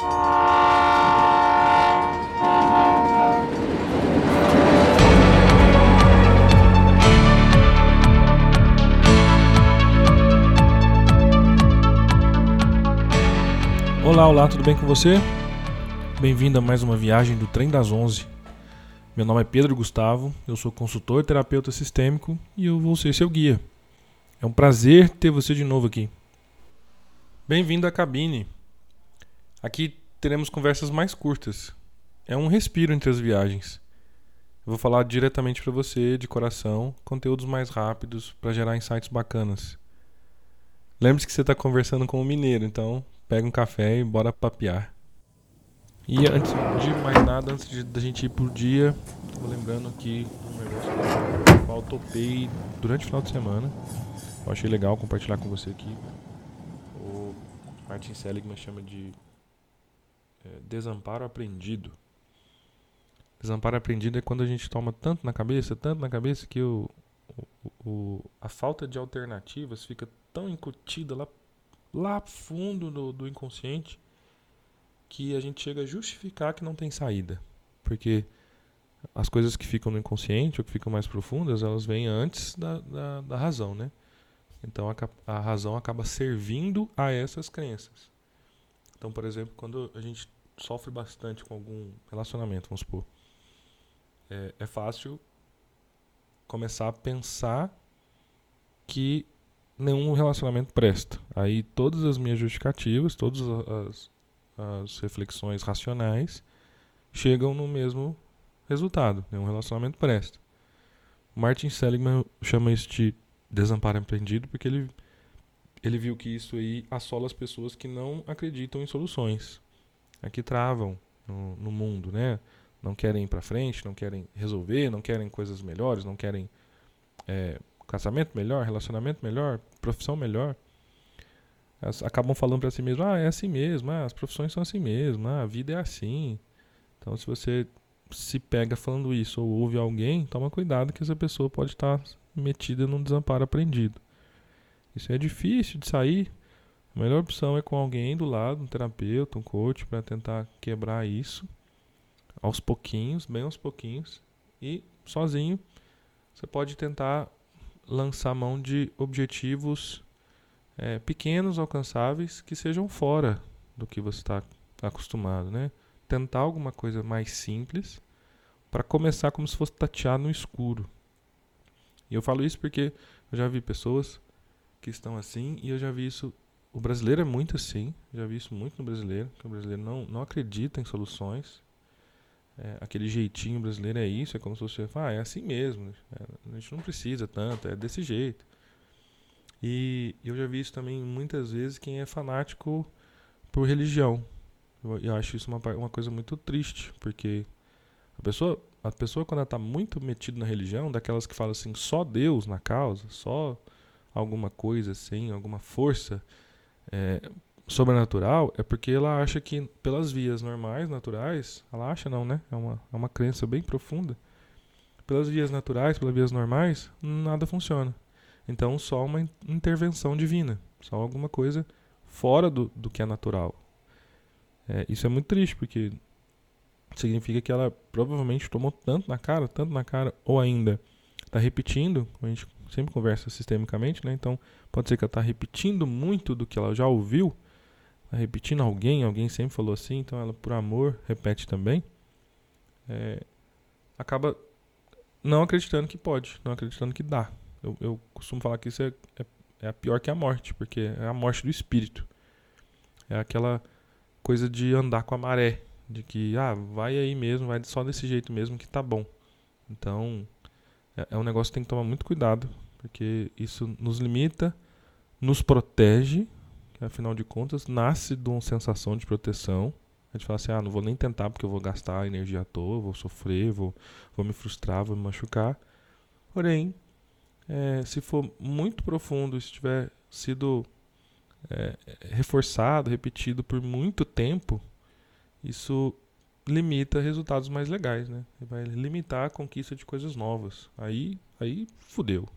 Olá, olá, tudo bem com você? Bem-vindo a mais uma viagem do Trem das Onze. Meu nome é Pedro Gustavo, eu sou consultor terapeuta sistêmico e eu vou ser seu guia. É um prazer ter você de novo aqui. Bem-vindo à cabine. Aqui teremos conversas mais curtas. É um respiro entre as viagens. Eu vou falar diretamente para você, de coração, conteúdos mais rápidos para gerar insights bacanas. Lembre-se que você está conversando com um mineiro, então pega um café e bora papear. E antes de mais nada, antes da gente ir pro dia, tô lembrando aqui um negócio que eu topei durante o final de semana. Eu achei legal compartilhar com você aqui. O Martin Seligman chama de desamparo aprendido. Desamparo aprendido é quando a gente toma tanto na cabeça, tanto na cabeça que o, o, o a falta de alternativas fica tão incutida lá lá fundo do, do inconsciente que a gente chega a justificar que não tem saída. Porque as coisas que ficam no inconsciente ou que ficam mais profundas, elas vêm antes da, da, da razão, né? Então a, a, razão acaba servindo a essas crenças. Então, por exemplo, quando a gente sofre bastante com algum relacionamento, vamos supor, é, é fácil começar a pensar que nenhum relacionamento presta. Aí todas as minhas justificativas, todas as, as reflexões racionais chegam no mesmo resultado. Nenhum relacionamento presta. Martin Seligman chama isso de desamparo aprendido porque ele, ele viu que isso aí assola as pessoas que não acreditam em soluções, que travam no, no mundo, né? Não querem ir para frente, não querem resolver, não querem coisas melhores, não querem é, casamento melhor, relacionamento melhor, profissão melhor, elas acabam falando para si mesmo, ah, é assim mesmo, ah, as profissões são assim mesmo, ah, a vida é assim. Então, se você se pega falando isso ou ouve alguém, toma cuidado que essa pessoa pode estar metida num desamparo aprendido. Isso é difícil de sair. A melhor opção é com alguém do lado, um terapeuta, um coach, para tentar quebrar isso aos pouquinhos, bem aos pouquinhos. E sozinho, você pode tentar lançar mão de objetivos é, pequenos, alcançáveis, que sejam fora do que você está acostumado, né? Tentar alguma coisa mais simples para começar como se fosse tatear no escuro. E eu falo isso porque eu já vi pessoas que estão assim e eu já vi isso. O brasileiro é muito assim, já vi isso muito no brasileiro, que o brasileiro não, não acredita em soluções, é, aquele jeitinho brasileiro é isso, é como se você ah, é assim mesmo, é, a gente não precisa tanto, é desse jeito. E eu já vi isso também muitas vezes quem é fanático por religião. Eu, eu acho isso uma, uma coisa muito triste, porque a pessoa, a pessoa quando ela está muito metida na religião, daquelas que falam assim, só Deus na causa, só alguma coisa assim, alguma força, é, sobrenatural é porque ela acha que pelas vias normais, naturais, ela acha não, né? É uma, é uma crença bem profunda. Pelas vias naturais, pelas vias normais, nada funciona. Então só uma intervenção divina, só alguma coisa fora do, do que é natural. É, isso é muito triste, porque significa que ela provavelmente tomou tanto na cara, tanto na cara, ou ainda está repetindo, a gente sempre conversa sistemicamente, né? Então pode ser que ela está repetindo muito do que ela já ouviu, Tá repetindo alguém, alguém sempre falou assim, então ela por amor repete também, é, acaba não acreditando que pode, não acreditando que dá. Eu, eu costumo falar que isso é, é, é, a pior que a morte, porque é a morte do espírito. É aquela coisa de andar com a maré, de que, ah, vai aí mesmo, vai só desse jeito mesmo que tá bom. Então, é um negócio que tem que tomar muito cuidado, porque isso nos limita, nos protege, que afinal de contas nasce de uma sensação de proteção. A gente fala assim, ah, não vou nem tentar porque eu vou gastar energia à toa, vou sofrer, vou, vou me frustrar, vou me machucar. Porém, é, se for muito profundo, se tiver sido é, reforçado, repetido por muito tempo, isso limita resultados mais legais, né? Vai limitar a conquista de coisas novas. Aí, aí fudeu.